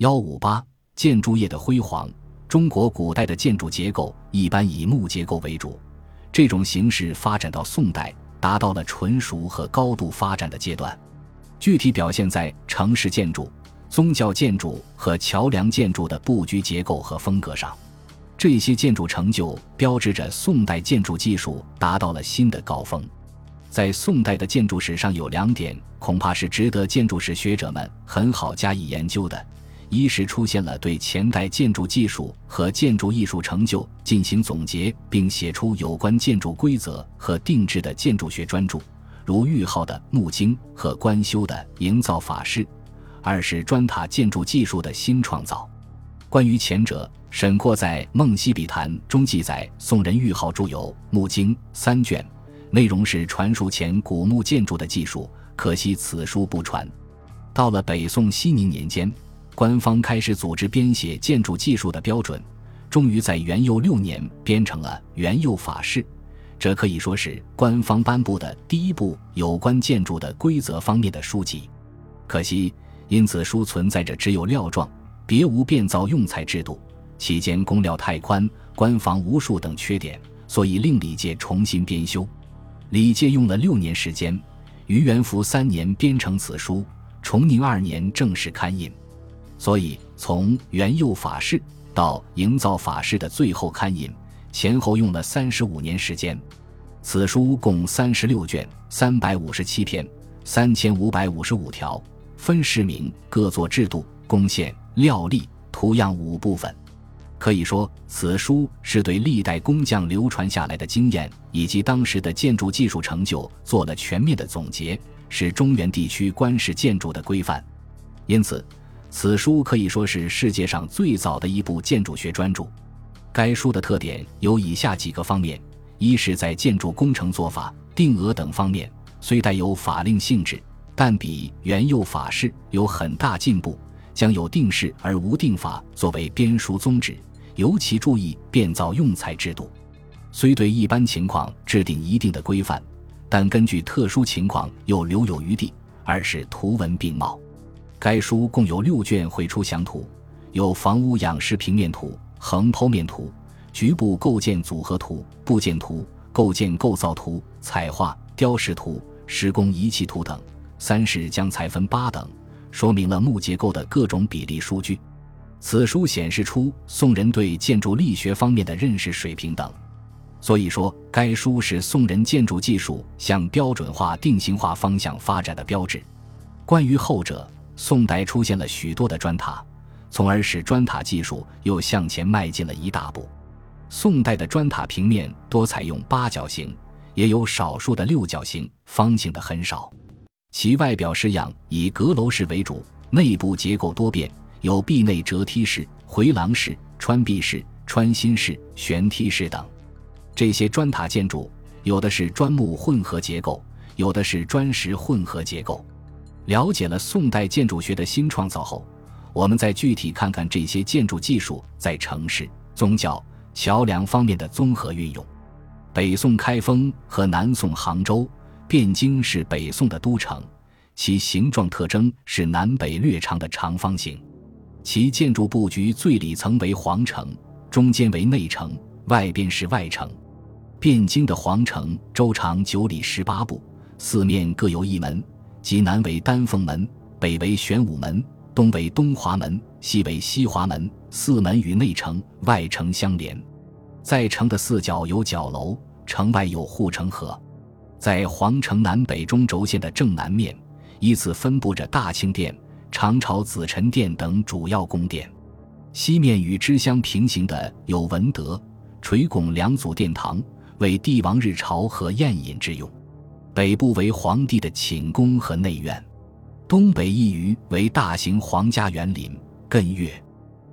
幺五八建筑业的辉煌。中国古代的建筑结构一般以木结构为主，这种形式发展到宋代，达到了纯熟和高度发展的阶段。具体表现在城市建筑、宗教建筑和桥梁建筑的布局结构和风格上。这些建筑成就标志着宋代建筑技术达到了新的高峰。在宋代的建筑史上，有两点恐怕是值得建筑史学者们很好加以研究的。一是出现了对前代建筑技术和建筑艺术成就进行总结，并写出有关建筑规则和定制的建筑学专著，如玉浩的《木经》和关修的《营造法式》；二是砖塔建筑技术的新创造。关于前者，沈括在《梦溪笔谈》中记载，宋人玉浩著有《木经》三卷，内容是传述前古木建筑的技术，可惜此书不传。到了北宋熙宁年间。官方开始组织编写建筑技术的标准，终于在元佑六年编成了《元佑法式》，这可以说是官方颁布的第一部有关建筑的规则方面的书籍。可惜，因此书存在着只有料状，别无变造用材制度，期间工料太宽，官房无数等缺点，所以令李介重新编修。李介用了六年时间，于元符三年编成此书，崇宁二年正式刊印。所以，从元佑法式到营造法式的最后刊印，前后用了三十五年时间。此书共三十六卷，三百五十七篇，三千五百五十五条，分十名，各作制度、贡献、料例、图样五部分。可以说，此书是对历代工匠流传下来的经验以及当时的建筑技术成就做了全面的总结，是中原地区官式建筑的规范。因此。此书可以说是世界上最早的一部建筑学专著。该书的特点有以下几个方面：一是，在建筑工程做法、定额等方面，虽带有法令性质，但比原佑法式有很大进步，将有定式而无定法作为编书宗旨，尤其注意变造用材制度。虽对一般情况制定一定的规范，但根据特殊情况又留有余地。二是图文并茂。该书共有六卷绘出详图，有房屋仰视平面图、横剖面图、局部构件组合图、部件图、构件构造图、彩画、雕饰图、施工仪器图等。三是将材分八等，说明了木结构的各种比例数据。此书显示出宋人对建筑力学方面的认识水平等。所以说，该书是宋人建筑技术向标准化、定型化方向发展的标志。关于后者，宋代出现了许多的砖塔，从而使砖塔技术又向前迈进了一大步。宋代的砖塔平面多采用八角形，也有少数的六角形，方形的很少。其外表式样以阁楼式为主，内部结构多变，有壁内折梯式、回廊式、穿壁式、穿心式、悬梯式等。这些砖塔建筑有的是砖木混合结构，有的是砖石混合结构。了解了宋代建筑学的新创造后，我们再具体看看这些建筑技术在城市、宗教、桥梁方面的综合运用。北宋开封和南宋杭州、汴京是北宋的都城，其形状特征是南北略长的长方形，其建筑布局最里层为皇城，中间为内城，外边是外城。汴京的皇城周长九里十八步，四面各有一门。即南为丹凤门，北为玄武门，东为东华门，西为西华门。四门与内城、外城相连，在城的四角有角楼，城外有护城河。在皇城南北中轴线的正南面，依次分布着大清殿、长朝紫宸殿等主要宫殿。西面与之相平行的有文德、垂拱两组殿堂，为帝王日朝和宴饮之用。北部为皇帝的寝宫和内院，东北一隅为大型皇家园林艮岳，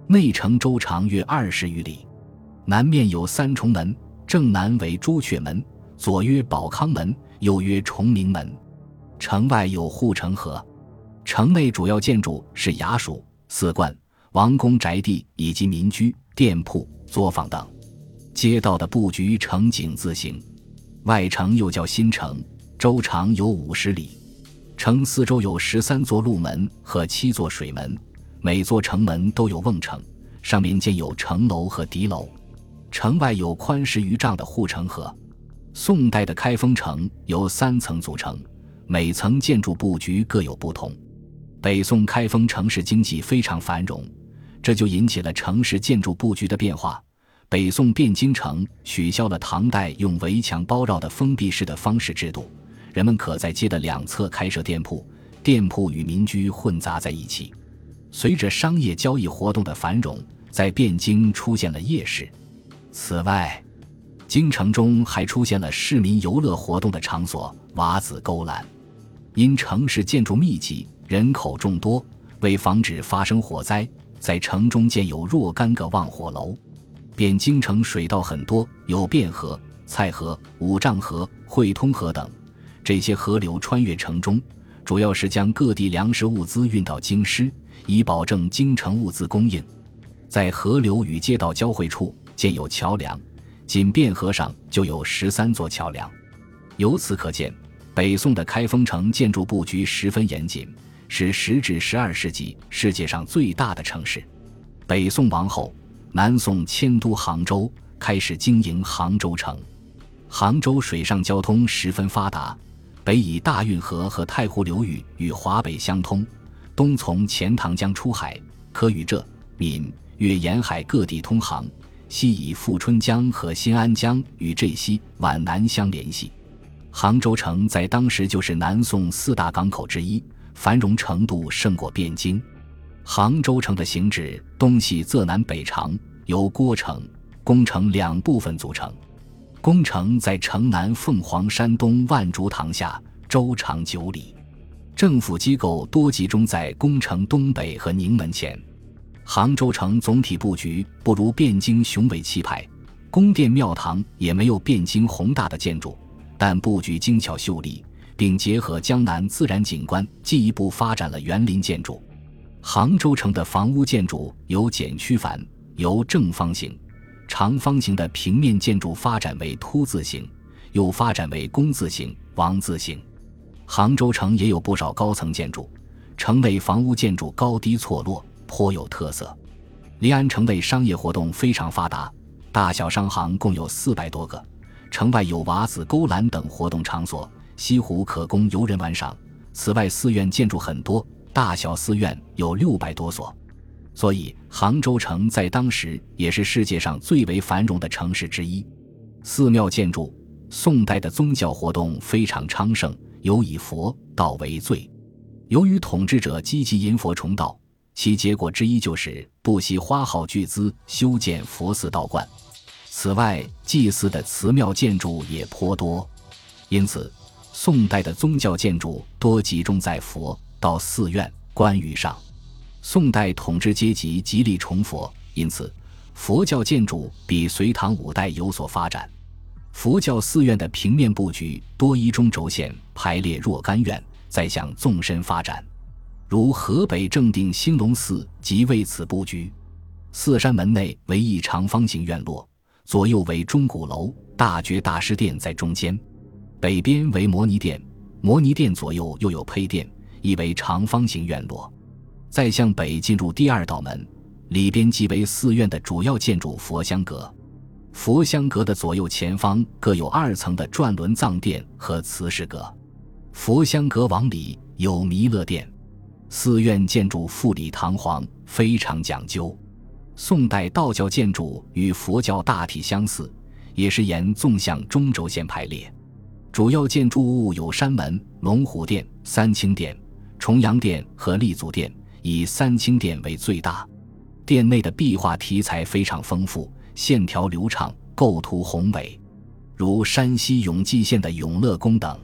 内城周长约二十余里，南面有三重门，正南为朱雀门，左曰保康门，右曰崇明门，城外有护城河，城内主要建筑是衙署、寺观、王公宅地以及民居、店铺、作坊等，街道的布局呈井字形，外城又叫新城。周长有五十里，城四周有十三座路门和七座水门，每座城门都有瓮城，上面建有城楼和敌楼。城外有宽十余丈的护城河。宋代的开封城由三层组成，每层建筑布局各有不同。北宋开封城市经济非常繁荣，这就引起了城市建筑布局的变化。北宋汴京城取消了唐代用围墙包绕的封闭式的方式制度，人们可在街的两侧开设店铺，店铺与民居混杂在一起。随着商业交易活动的繁荣，在汴京出现了夜市。此外，京城中还出现了市民游乐活动的场所——瓦子勾栏。因城市建筑密集，人口众多，为防止发生火灾，在城中建有若干个望火楼。汴京城水道很多，有汴河、蔡河、五丈河、汇通河等。这些河流穿越城中，主要是将各地粮食物资运到京师，以保证京城物资供应。在河流与街道交汇处。建有桥梁，仅汴河上就有十三座桥梁。由此可见，北宋的开封城建筑布局十分严谨，是十至十二世纪世界上最大的城市。北宋亡后，南宋迁都杭州，开始经营杭州城。杭州水上交通十分发达，北以大运河和太湖流域与华北相通，东从钱塘江出海，可与浙、闽、粤沿海各地通航。西以富春江和新安江与浙西皖南相联系，杭州城在当时就是南宋四大港口之一，繁荣程度胜过汴京。杭州城的形制东西仄南北长，由郭城、宫城两部分组成。宫城在城南凤凰山东万竹堂下，周长九里，政府机构多集中在宫城东北和宁门前。杭州城总体布局不如汴京雄伟气派，宫殿庙堂也没有汴京宏大的建筑，但布局精巧秀丽，并结合江南自然景观，进一步发展了园林建筑。杭州城的房屋建筑由简曲繁，由正方形、长方形的平面建筑发展为凸字形，又发展为工字形、王字形。杭州城也有不少高层建筑，城内房屋建筑高低错落。颇有特色，临安城内商业活动非常发达，大小商行共有四百多个。城外有瓦子勾栏等活动场所，西湖可供游人玩赏。此外，寺院建筑很多，大小寺院有六百多所，所以杭州城在当时也是世界上最为繁荣的城市之一。寺庙建筑，宋代的宗教活动非常昌盛，尤以佛道为最。由于统治者积极引佛崇道。其结果之一就是不惜花好巨资修建佛寺道观，此外，祭祀的祠庙建筑也颇多，因此，宋代的宗教建筑多集中在佛道寺院观宇上。宋代统治阶级极力崇佛，因此，佛教建筑比隋唐五代有所发展。佛教寺院的平面布局多依中轴线排列若干院，再向纵深发展。如河北正定兴隆寺即为此布局，寺山门内为一长方形院落，左右为钟鼓楼，大觉大师殿在中间，北边为摩尼殿，摩尼殿左右又有配殿，亦为长方形院落。再向北进入第二道门，里边即为寺院的主要建筑佛香阁。佛香阁的左右前方各有二层的转轮藏殿和慈氏阁。佛香阁往里有弥勒殿。寺院建筑富丽堂皇，非常讲究。宋代道教建筑与佛教大体相似，也是沿纵向中轴线排列。主要建筑物有山门、龙虎殿、三清殿、重阳殿和立足殿，以三清殿为最大。殿内的壁画题材非常丰富，线条流畅，构图宏伟，如山西永济县的永乐宫等。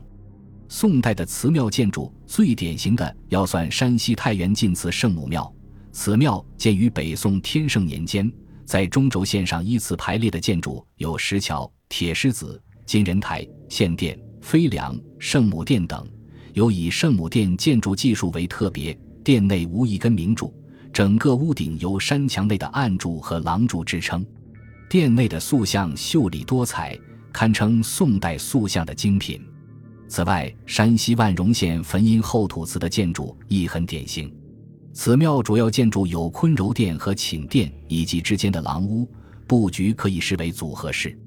宋代的祠庙建筑最典型的要算山西太原晋祠圣母庙。此庙建于北宋天圣年间，在中轴线上依次排列的建筑有石桥、铁狮子、金人台、献殿、飞梁、圣母殿等。有以圣母殿建筑技术为特别，殿内无一根明柱，整个屋顶由山墙内的暗柱和廊柱支撑。殿内的塑像秀丽多彩，堪称宋代塑像的精品。此外，山西万荣县汾阴后土祠的建筑亦很典型。此庙主要建筑有昆柔殿和寝殿以及之间的廊屋，布局可以视为组合式。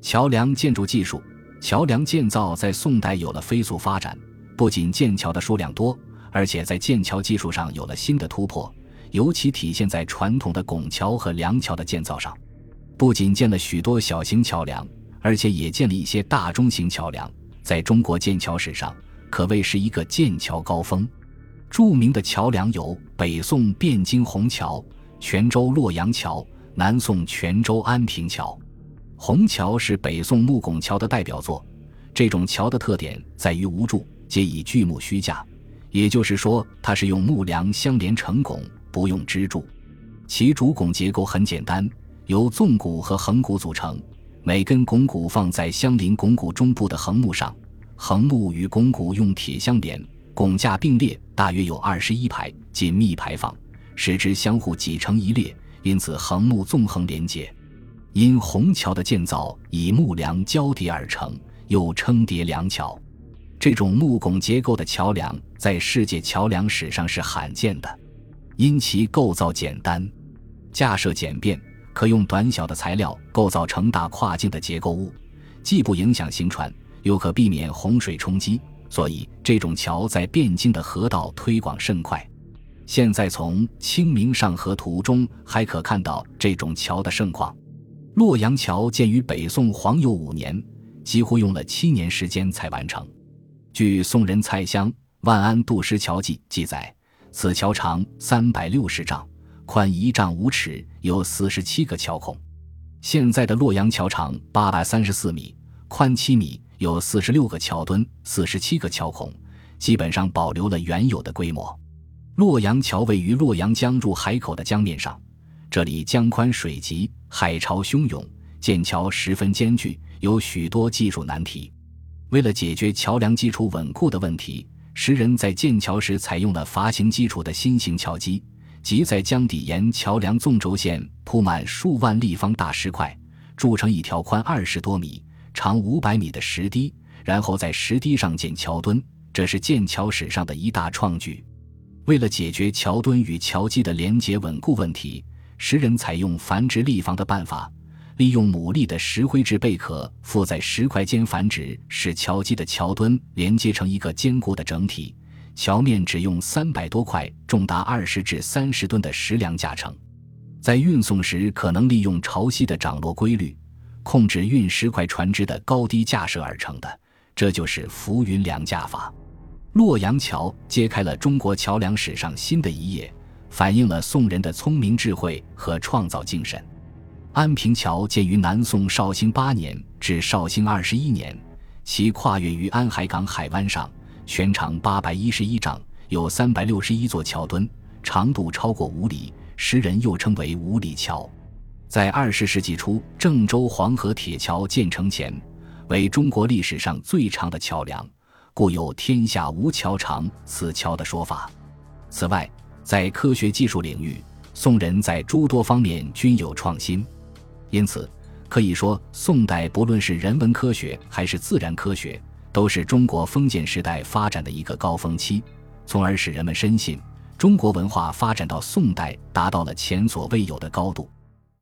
桥梁建筑技术，桥梁建造在宋代有了飞速发展，不仅建桥的数量多，而且在建桥技术上有了新的突破，尤其体现在传统的拱桥和梁桥的建造上。不仅建了许多小型桥梁，而且也建了一些大中型桥梁，在中国建桥史上可谓是一个建桥高峰。著名的桥梁有北宋汴京虹桥、泉州洛阳桥、南宋泉州安平桥。虹桥是北宋木拱桥的代表作。这种桥的特点在于无柱，皆以巨木虚架，也就是说，它是用木梁相连成拱，不用支柱。其主拱结构很简单，由纵骨和横骨组成，每根拱骨放在相邻拱骨中部的横木上，横木与拱骨用铁相连。拱架并列，大约有二十一排，紧密排放，使之相互挤成一列，因此横木纵横连接。因虹桥的建造以木梁交叠而成，又称叠梁桥。这种木拱结构的桥梁在世界桥梁史上是罕见的，因其构造简单，架设简便，可用短小的材料构造成大跨境的结构物，既不影响行船，又可避免洪水冲击。所以，这种桥在汴京的河道推广甚快。现在从《清明上河图》中还可看到这种桥的盛况。洛阳桥建于北宋皇佑五年，几乎用了七年时间才完成。据宋人蔡襄《万安杜诗桥记》记载，此桥长三百六十丈，宽一丈五尺，有四十七个桥孔。现在的洛阳桥长八百三十四米，宽七米。有四十六个桥墩，四十七个桥孔，基本上保留了原有的规模。洛阳桥位于洛阳江入海口的江面上，这里江宽水急，海潮汹涌，建桥十分艰巨，有许多技术难题。为了解决桥梁基础稳固的问题，石人在建桥时采用了筏形基础的新型桥基，即在江底沿桥梁纵轴线铺满数万立方大石块，筑成一条宽二十多米。长五百米的石堤，然后在石堤上建桥墩，这是建桥史上的一大创举。为了解决桥墩与桥基的连接稳固问题，石人采用繁殖立方的办法，利用牡蛎的石灰质贝壳附在石块间繁殖，使桥基的桥墩连接成一个坚固的整体。桥面只用三百多块重达二十至三十吨的石梁架成，在运送时可能利用潮汐的涨落规律。控制运石块船只的高低架设而成的，这就是浮云梁架法。洛阳桥揭开了中国桥梁史上新的一页，反映了宋人的聪明智慧和创造精神。安平桥建于南宋绍兴八年至绍兴二十一年，其跨越于安海港海湾上，全长八百一十一丈，有三百六十一座桥墩，长度超过五里，时人又称为五里桥。在二十世纪初，郑州黄河铁桥建成前，为中国历史上最长的桥梁，故有“天下无桥长此桥”的说法。此外，在科学技术领域，宋人在诸多方面均有创新，因此可以说，宋代不论是人文科学还是自然科学，都是中国封建时代发展的一个高峰期，从而使人们深信，中国文化发展到宋代达到了前所未有的高度。